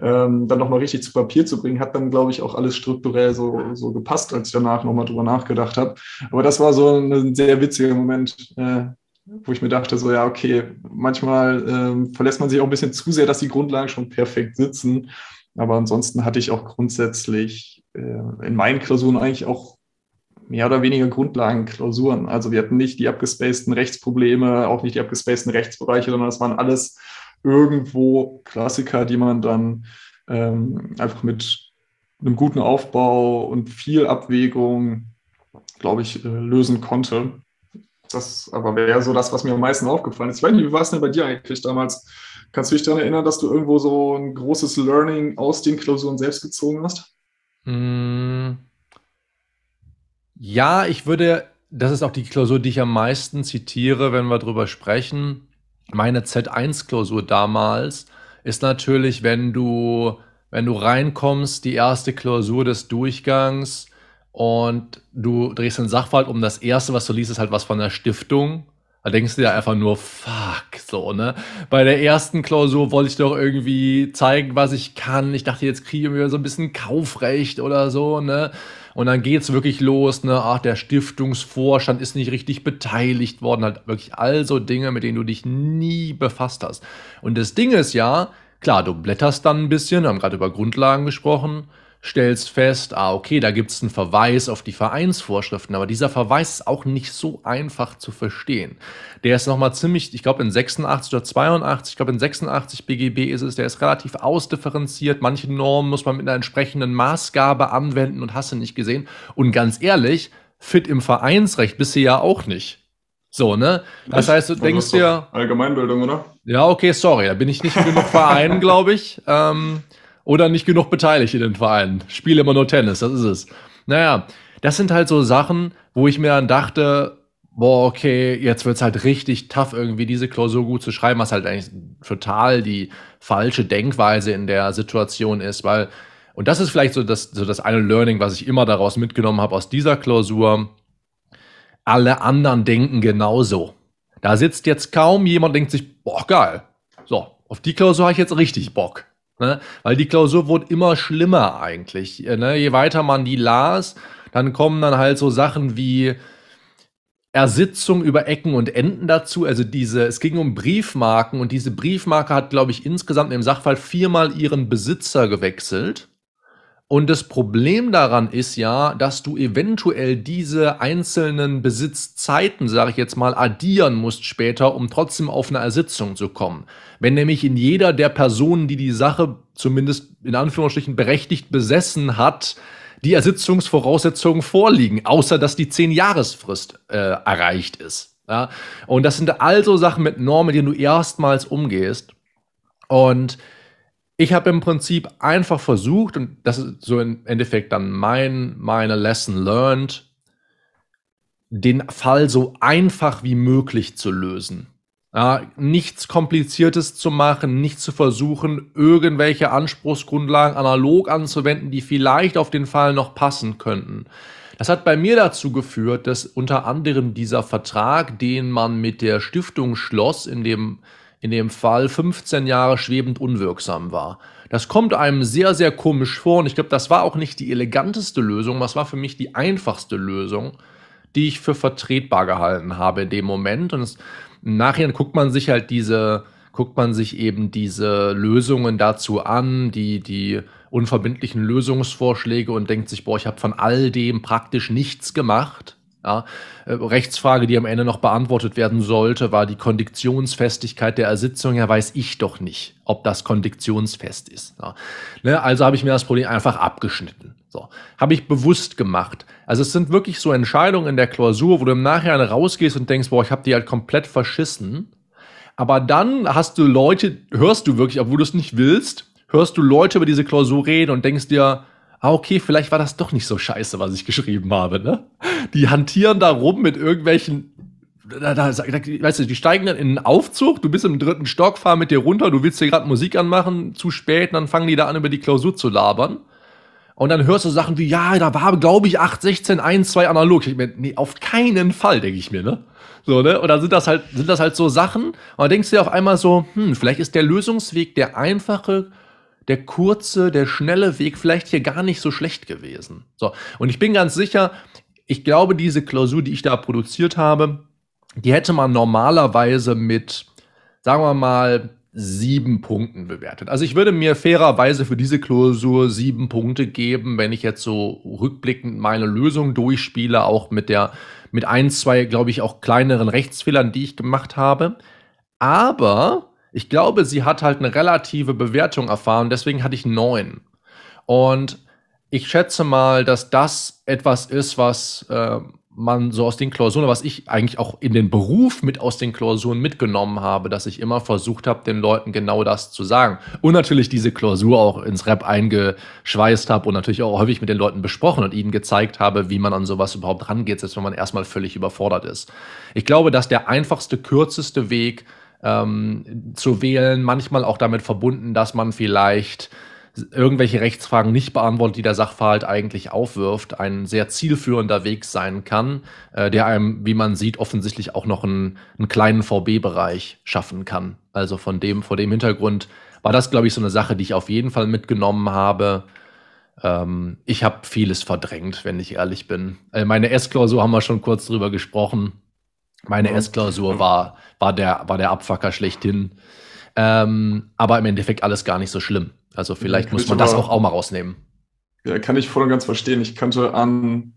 ähm, dann nochmal richtig zu Papier zu bringen. Hat dann, glaube ich, auch alles strukturell so, so gepasst, als ich danach nochmal drüber nachgedacht habe. Aber das war so ein sehr witziger Moment, äh, wo ich mir dachte, so ja, okay, manchmal ähm, verlässt man sich auch ein bisschen zu sehr, dass die Grundlagen schon perfekt sitzen. Aber ansonsten hatte ich auch grundsätzlich äh, in meinen Klausuren eigentlich auch mehr oder weniger Grundlagenklausuren. Also wir hatten nicht die abgespaceden Rechtsprobleme, auch nicht die abgespaceden Rechtsbereiche, sondern das waren alles irgendwo Klassiker, die man dann ähm, einfach mit einem guten Aufbau und viel Abwägung, glaube ich, äh, lösen konnte. Das aber wäre so das, was mir am meisten aufgefallen ist. Ich weiß nicht, wie war es denn bei dir eigentlich damals? Kannst du dich daran erinnern, dass du irgendwo so ein großes Learning aus den Klausuren selbst gezogen hast?
Mm. Ja, ich würde, das ist auch die Klausur, die ich am meisten zitiere, wenn wir drüber sprechen. Meine Z1-Klausur damals ist natürlich, wenn du, wenn du reinkommst, die erste Klausur des Durchgangs und du drehst den Sachverhalt um. Das erste, was du liest, ist halt was von der Stiftung. Da denkst du dir einfach nur, fuck, so, ne? Bei der ersten Klausur wollte ich doch irgendwie zeigen, was ich kann. Ich dachte, jetzt kriege ich mir so ein bisschen Kaufrecht oder so, ne? Und dann geht's wirklich los, ne? Ach, der Stiftungsvorstand ist nicht richtig beteiligt worden. Halt wirklich all so Dinge, mit denen du dich nie befasst hast. Und das Ding ist ja, klar, du blätterst dann ein bisschen, wir haben gerade über Grundlagen gesprochen stellst fest, ah, okay, da gibt es einen Verweis auf die Vereinsvorschriften, aber dieser Verweis ist auch nicht so einfach zu verstehen. Der ist nochmal ziemlich, ich glaube in 86 oder 82, ich glaube in 86 BGB ist es, der ist relativ ausdifferenziert. Manche Normen muss man mit einer entsprechenden Maßgabe anwenden und hast du nicht gesehen. Und ganz ehrlich, fit im Vereinsrecht bist du ja auch nicht. So, ne? Das heißt, du denkst dir.
Allgemeinbildung, oder?
Ja, okay, sorry, da bin ich nicht genug Verein, glaube ich. Ähm, oder nicht genug beteiligt in den Vereinen. Spiele immer nur Tennis, das ist es. Naja, das sind halt so Sachen, wo ich mir dann dachte, boah, okay, jetzt wird's halt richtig tough, irgendwie diese Klausur gut zu schreiben, was halt eigentlich total die falsche Denkweise in der Situation ist, weil, und das ist vielleicht so das, so das eine Learning, was ich immer daraus mitgenommen habe aus dieser Klausur, alle anderen denken genauso. Da sitzt jetzt kaum jemand, denkt sich, boah, geil. So, auf die Klausur habe ich jetzt richtig Bock. Ne? Weil die Klausur wurde immer schlimmer eigentlich. Äh, ne? Je weiter man die las, dann kommen dann halt so Sachen wie Ersitzung über Ecken und Enden dazu. Also diese, es ging um Briefmarken und diese Briefmarke hat, glaube ich, insgesamt im Sachfall viermal ihren Besitzer gewechselt. Und das Problem daran ist ja, dass du eventuell diese einzelnen Besitzzeiten, sage ich jetzt mal, addieren musst später, um trotzdem auf eine Ersitzung zu kommen. Wenn nämlich in jeder der Personen, die die Sache zumindest in Anführungsstrichen berechtigt besessen hat, die Ersitzungsvoraussetzungen vorliegen, außer dass die Zehn-Jahresfrist äh, erreicht ist. Ja? Und das sind also Sachen mit Normen, mit denen du erstmals umgehst. Und ich habe im Prinzip einfach versucht, und das ist so im Endeffekt dann mein, meine Lesson learned, den Fall so einfach wie möglich zu lösen. Ja, nichts Kompliziertes zu machen, nicht zu versuchen, irgendwelche Anspruchsgrundlagen analog anzuwenden, die vielleicht auf den Fall noch passen könnten. Das hat bei mir dazu geführt, dass unter anderem dieser Vertrag, den man mit der Stiftung schloss, in dem in dem Fall 15 Jahre schwebend unwirksam war. Das kommt einem sehr, sehr komisch vor und ich glaube, das war auch nicht die eleganteste Lösung, das war für mich die einfachste Lösung, die ich für vertretbar gehalten habe in dem Moment. Und es, im Nachhinein guckt man sich halt diese, guckt man sich eben diese Lösungen dazu an, die, die unverbindlichen Lösungsvorschläge und denkt sich, boah, ich habe von all dem praktisch nichts gemacht. Ja, äh, Rechtsfrage, die am Ende noch beantwortet werden sollte, war die Kondiktionsfestigkeit der Ersitzung. Ja, weiß ich doch nicht, ob das kondiktionsfest ist. Ja. Ne, also habe ich mir das Problem einfach abgeschnitten. So, habe ich bewusst gemacht. Also es sind wirklich so Entscheidungen in der Klausur, wo du im Nachhinein rausgehst und denkst, boah, ich habe die halt komplett verschissen. Aber dann hast du Leute, hörst du wirklich, obwohl du es nicht willst, hörst du Leute über diese Klausur reden und denkst dir, ah, okay, vielleicht war das doch nicht so scheiße, was ich geschrieben habe, ne? Die hantieren da rum mit irgendwelchen da, da, da, weißt du, die steigen dann in einen Aufzug, du bist im dritten Stock, fahren mit dir runter, du willst dir gerade Musik anmachen, zu spät, dann fangen die da an, über die Klausur zu labern. Und dann hörst du Sachen wie, ja, da war, glaube ich, 8, 16, 1, 2 analog. Ich mir, nee, auf keinen Fall, denke ich mir, ne? So, ne? Und dann sind das halt, sind das halt so Sachen, und dann denkst du dir auf einmal so, hm, vielleicht ist der Lösungsweg der einfache, der kurze, der schnelle Weg vielleicht hier gar nicht so schlecht gewesen. So, und ich bin ganz sicher, ich glaube, diese Klausur, die ich da produziert habe, die hätte man normalerweise mit, sagen wir mal, sieben Punkten bewertet. Also ich würde mir fairerweise für diese Klausur sieben Punkte geben, wenn ich jetzt so rückblickend meine Lösung durchspiele, auch mit der, mit ein, zwei, glaube ich, auch kleineren Rechtsfehlern, die ich gemacht habe. Aber ich glaube, sie hat halt eine relative Bewertung erfahren, deswegen hatte ich neun. Und ich schätze mal, dass das etwas ist, was äh, man so aus den Klausuren, was ich eigentlich auch in den Beruf mit aus den Klausuren mitgenommen habe, dass ich immer versucht habe, den Leuten genau das zu sagen. Und natürlich diese Klausur auch ins Rap eingeschweißt habe und natürlich auch häufig mit den Leuten besprochen und ihnen gezeigt habe, wie man an sowas überhaupt rangeht, selbst wenn man erstmal völlig überfordert ist. Ich glaube, dass der einfachste, kürzeste Weg ähm, zu wählen, manchmal auch damit verbunden, dass man vielleicht irgendwelche Rechtsfragen nicht beantwortet, die der Sachverhalt eigentlich aufwirft, ein sehr zielführender Weg sein kann, äh, der einem, wie man sieht, offensichtlich auch noch einen, einen kleinen VB-Bereich schaffen kann. Also von dem, vor dem Hintergrund war das, glaube ich, so eine Sache, die ich auf jeden Fall mitgenommen habe. Ähm, ich habe vieles verdrängt, wenn ich ehrlich bin. Äh, meine S-Klausur haben wir schon kurz drüber gesprochen. Meine ja. S-Klausur war, war, der, war der Abfucker schlechthin. Ähm, aber im Endeffekt alles gar nicht so schlimm. Also vielleicht ja, muss man das auch, auch mal rausnehmen.
Ja, kann ich voll und ganz verstehen. Ich könnte an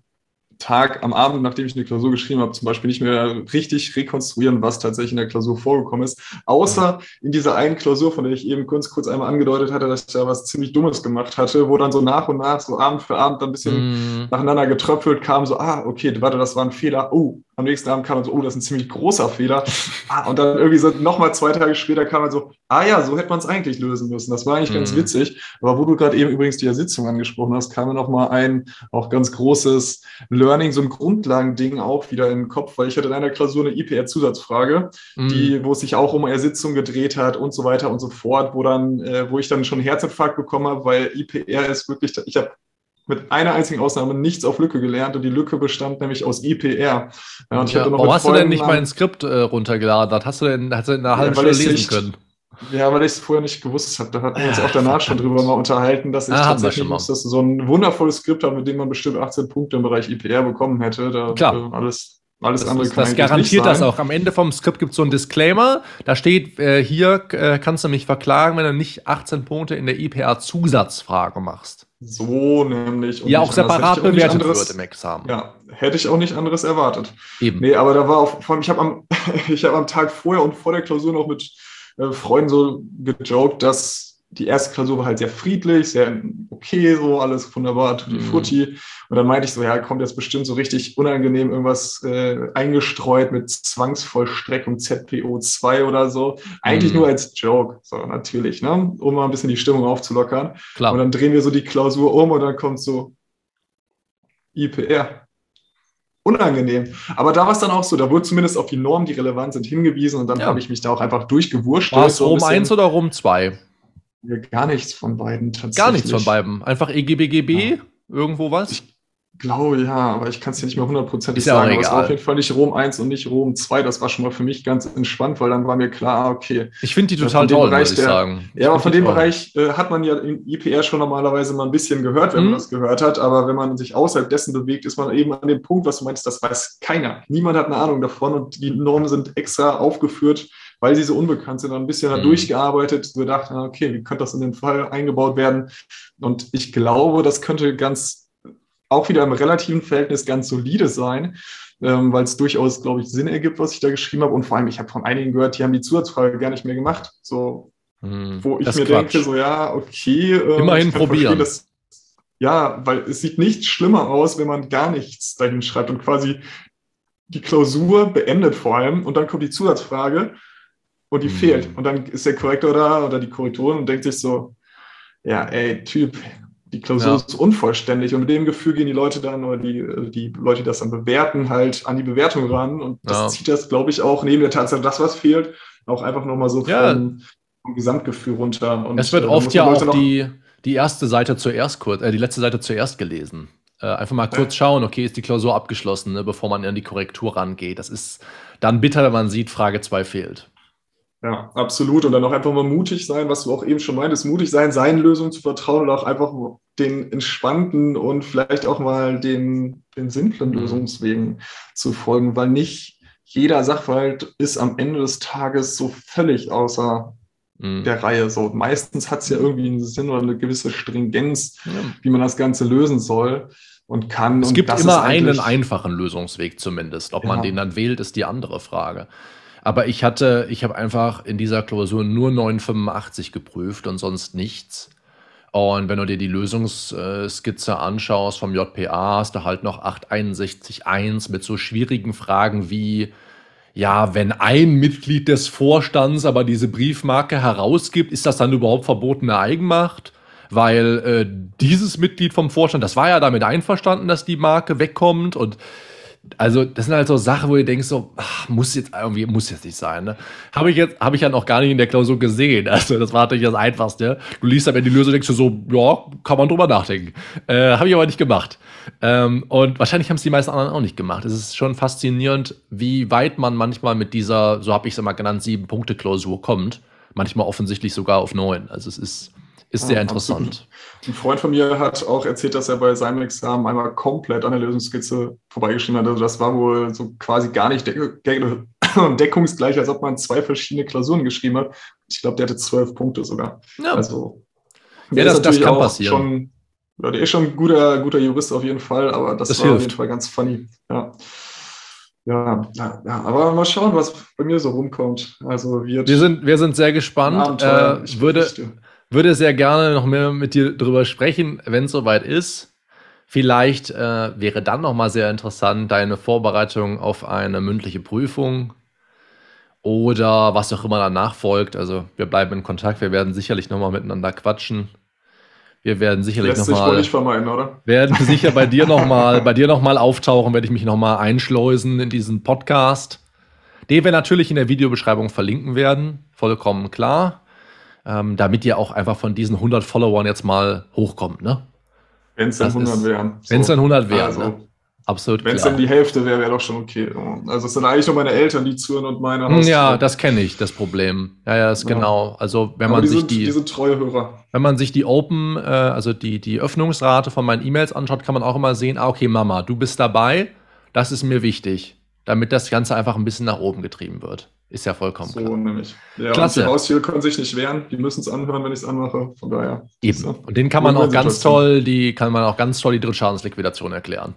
Tag, am Abend, nachdem ich eine Klausur geschrieben habe, zum Beispiel nicht mehr richtig rekonstruieren, was tatsächlich in der Klausur vorgekommen ist. Außer in dieser einen Klausur, von der ich eben kurz, kurz einmal angedeutet hatte, dass ich da was ziemlich Dummes gemacht hatte, wo dann so nach und nach, so Abend für Abend, dann ein bisschen mm. nacheinander getröpfelt kam, so, ah, okay, warte, das war ein Fehler. Oh, am nächsten Abend kam man so, oh, das ist ein ziemlich großer Fehler. Ah, und dann irgendwie so nochmal zwei Tage später kam man so, ah ja, so hätte man es eigentlich lösen müssen. Das war eigentlich mm. ganz mhm. witzig. Aber wo du gerade eben übrigens die Sitzung angesprochen hast, kam mir nochmal ein auch ganz großes Learning, so ein Grundlagending auch wieder in den Kopf, weil ich hatte in einer Klausur eine IPR-Zusatzfrage, mm. die, wo es sich auch um Ersitzung gedreht hat und so weiter und so fort, wo dann, äh, wo ich dann schon Herzinfarkt bekommen habe, weil IPR ist wirklich, ich habe mit einer einzigen Ausnahme nichts auf Lücke gelernt und die Lücke bestand nämlich aus IPR. Ja,
und ja, warum hast du denn nicht mein Skript äh, runtergeladen? Hast du denn hast du in einer halben Stunde lesen nicht, können?
Ja, weil ich es vorher nicht gewusst habe. Da hatten wir uns auch danach schon drüber mal unterhalten, dass ich ah, tatsächlich muss, dass so ein wundervolles Skript habe, mit dem man bestimmt 18 Punkte im Bereich IPR bekommen hätte. Da
Klar.
alles alles
das,
andere
ist, das garantiert das auch. Am Ende vom Skript gibt es so einen Disclaimer. Da steht, äh, hier äh, kannst du mich verklagen, wenn du nicht 18 Punkte in der IPA-Zusatzfrage machst.
So nämlich.
Und ja, auch separat bewertet wird im Examen.
Ja, hätte ich auch nicht anderes erwartet.
Eben.
Nee, aber da war auch, vor allem, ich habe am, hab am Tag vorher und vor der Klausur noch mit äh, Freunden so gejoked, dass die erste Klausur war halt sehr friedlich, sehr okay, so alles wunderbar, tutti mhm. frutti. Und dann meinte ich so, ja, kommt jetzt bestimmt so richtig unangenehm irgendwas äh, eingestreut mit Zwangsvollstreckung ZPO2 oder so. Eigentlich mm. nur als Joke, so natürlich, ne? um mal ein bisschen die Stimmung aufzulockern. Klar. Und dann drehen wir so die Klausur um und dann kommt so IPR. Unangenehm. Aber da war es dann auch so, da wurde zumindest auf die Normen, die relevant sind, hingewiesen und dann ja. habe ich mich da auch einfach durchgewurscht.
War es so Rom 1 oder Rom 2?
Gar nichts von beiden
tatsächlich. Gar nichts von beiden. Einfach EGBGB, ja. irgendwo was?
Ich glaube ja, aber ich kann es dir nicht mehr hundertprozentig sagen. Aber es war auf jeden Fall nicht Rom 1 und nicht Rom 2. Das war schon mal für mich ganz entspannt, weil dann war mir klar, okay.
Ich finde die total toll, Bereich, muss ich der, sagen.
ja, aber von dem toll. Bereich äh, hat man ja im IPR schon normalerweise mal ein bisschen gehört, wenn mhm. man das gehört hat. Aber wenn man sich außerhalb dessen bewegt, ist man eben an dem Punkt, was du meinst, das weiß keiner. Niemand hat eine Ahnung davon und die Normen sind extra aufgeführt weil sie so unbekannt sind, ein bisschen mhm. durchgearbeitet, gedacht, okay, wie könnte das in den Fall eingebaut werden? Und ich glaube, das könnte ganz, auch wieder im relativen Verhältnis ganz solide sein, ähm, weil es durchaus, glaube ich, Sinn ergibt, was ich da geschrieben habe. Und vor allem, ich habe von einigen gehört, die haben die Zusatzfrage gar nicht mehr gemacht. So, mhm, wo ich mir Quatsch. denke, so, ja, okay.
Ähm, Immerhin probieren.
Ja, weil es sieht nicht schlimmer aus, wenn man gar nichts dahin schreibt und quasi die Klausur beendet vor allem und dann kommt die Zusatzfrage und die mhm. fehlt. Und dann ist der Korrektor da oder die Korrektorin und denkt sich so, ja, ey, Typ, die Klausur ja. ist unvollständig. Und mit dem Gefühl gehen die Leute dann oder die, die Leute, die das dann bewerten, halt an die Bewertung ran. Und das ja. zieht das, glaube ich, auch neben der Tatsache, dass was fehlt, auch einfach nochmal so ja. vom, vom, Gesamtgefühl runter.
Und es wird äh, oft ja auch die, die erste Seite zuerst kurz, äh, die letzte Seite zuerst gelesen. Äh, einfach mal kurz schauen, okay, ist die Klausur abgeschlossen, ne, bevor man in die Korrektur rangeht. Das ist dann bitter, wenn man sieht, Frage 2 fehlt.
Ja, absolut. Und dann auch einfach mal mutig sein, was du auch eben schon meintest, mutig sein, seinen Lösungen zu vertrauen oder auch einfach den entspannten und vielleicht auch mal den, den simplen mhm. Lösungswegen zu folgen, weil nicht jeder Sachverhalt ist am Ende des Tages so völlig außer mhm. der Reihe. So meistens hat es ja irgendwie einen Sinn oder eine gewisse Stringenz, ja. wie man das Ganze lösen soll und kann.
Es
und
gibt immer einen einfachen Lösungsweg zumindest. Ob ja. man den dann wählt, ist die andere Frage. Aber ich hatte, ich habe einfach in dieser Klausur nur 985 geprüft und sonst nichts. Und wenn du dir die Lösungsskizze anschaust vom JPA, hast du halt noch 861.1 mit so schwierigen Fragen wie, ja, wenn ein Mitglied des Vorstands aber diese Briefmarke herausgibt, ist das dann überhaupt verbotene Eigenmacht? Weil äh, dieses Mitglied vom Vorstand, das war ja damit einverstanden, dass die Marke wegkommt und also das sind halt so Sachen, wo ihr denkst so, ach, muss jetzt irgendwie, muss jetzt nicht sein. Ne? Habe ich jetzt, habe ich ja noch gar nicht in der Klausur gesehen. Also das war natürlich das Einfachste. Du liest aber die Lösung denkst du so, ja, kann man drüber nachdenken. Äh, habe ich aber nicht gemacht. Ähm, und wahrscheinlich haben es die meisten anderen auch nicht gemacht. Es ist schon faszinierend, wie weit man manchmal mit dieser, so habe ich es immer genannt, sieben Punkte Klausur kommt. Manchmal offensichtlich sogar auf neun. Also es ist ist sehr interessant. Absolut.
Ein Freund von mir hat auch erzählt, dass er bei seinem Examen einmal komplett an der Lösungskizze vorbeigeschrieben hat. Also das war wohl so quasi gar nicht deckungsgleich, als ob man zwei verschiedene Klausuren geschrieben hat. Ich glaube, der hatte zwölf Punkte sogar. Ja, also,
ja das, das kann passieren.
Schon, ja, der ist schon ein guter, guter Jurist auf jeden Fall, aber das, das war hilft. auf jeden Fall ganz funny. Ja. Ja, ja, ja, aber mal schauen, was bei mir so rumkommt. Also
wir sind, wir sind sehr gespannt. Äh, ich würde, würde sehr gerne noch mehr mit dir drüber sprechen, wenn es soweit ist. Vielleicht äh, wäre dann noch mal sehr interessant deine Vorbereitung auf eine mündliche Prüfung oder was auch immer danach folgt. Also wir bleiben in Kontakt. Wir werden sicherlich noch mal miteinander quatschen. Wir werden sicherlich Lässt noch mal
nicht vermeiden, oder?
Werden sicher bei dir noch mal bei dir noch mal auftauchen. Werde ich mich noch mal einschleusen in diesen Podcast, den wir natürlich in der Videobeschreibung verlinken werden. Vollkommen klar ähm, damit ihr auch einfach von diesen 100 Followern jetzt mal hochkommt, ne?
Wenn es dann 100 wären.
Wenn es dann 100 wären, also, ne? Absolut
Wenn es dann die Hälfte wäre, wäre doch schon okay. Also es sind eigentlich nur meine Eltern, die zuhören und meine
Haus Ja, das kenne ich, das Problem. Ja, ja, ist ja. genau. Also wenn Aber man die sich
sind,
die,
die treue Hörer.
Wenn man sich die Open, äh, also die, die Öffnungsrate von meinen E-Mails anschaut, kann man auch immer sehen, ah, okay, Mama, du bist dabei, das ist mir wichtig. Damit das Ganze einfach ein bisschen nach oben getrieben wird. Ist ja vollkommen
so
klar.
nämlich. Ja, Klasse. die Haustiere können sich nicht wehren, die müssen es anhören, wenn ich es anmache. Von daher.
Eben. Und den kann man auch ganz toll, die kann man auch ganz toll die Drittschadensliquidation erklären.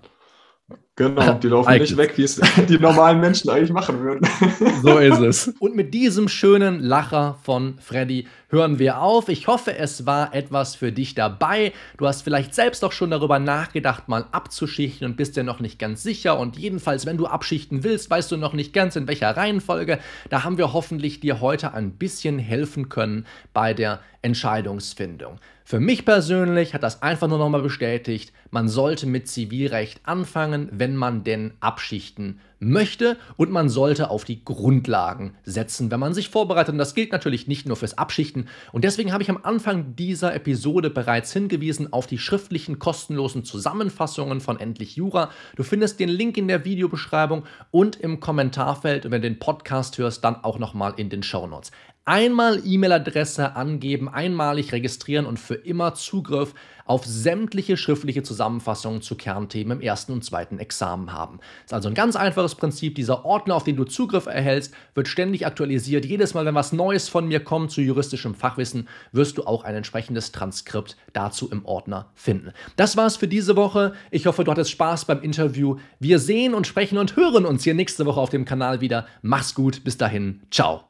Genau, die laufen nicht weg, wie es die normalen Menschen eigentlich machen würden.
So ist es. Und mit diesem schönen Lacher von Freddy hören wir auf. Ich hoffe, es war etwas für dich dabei. Du hast vielleicht selbst auch schon darüber nachgedacht, mal abzuschichten und bist dir noch nicht ganz sicher. Und jedenfalls, wenn du abschichten willst, weißt du noch nicht ganz in welcher Reihenfolge. Da haben wir hoffentlich dir heute ein bisschen helfen können bei der Entscheidungsfindung. Für mich persönlich hat das einfach nur nochmal bestätigt, man sollte mit Zivilrecht anfangen, wenn man denn abschichten möchte und man sollte auf die Grundlagen setzen, wenn man sich vorbereitet. Und das gilt natürlich nicht nur fürs Abschichten. Und deswegen habe ich am Anfang dieser Episode bereits hingewiesen auf die schriftlichen kostenlosen Zusammenfassungen von Endlich Jura. Du findest den Link in der Videobeschreibung und im Kommentarfeld und wenn du den Podcast hörst, dann auch nochmal in den Show Notes einmal E-Mail-Adresse angeben, einmalig registrieren und für immer Zugriff auf sämtliche schriftliche Zusammenfassungen zu Kernthemen im ersten und zweiten Examen haben. Das ist also ein ganz einfaches Prinzip. Dieser Ordner, auf den du Zugriff erhältst, wird ständig aktualisiert. Jedes Mal, wenn was Neues von mir kommt zu juristischem Fachwissen, wirst du auch ein entsprechendes Transkript dazu im Ordner finden. Das war's für diese Woche. Ich hoffe, du hattest Spaß beim Interview. Wir sehen und sprechen und hören uns hier nächste Woche auf dem Kanal wieder. Mach's gut. Bis dahin. Ciao.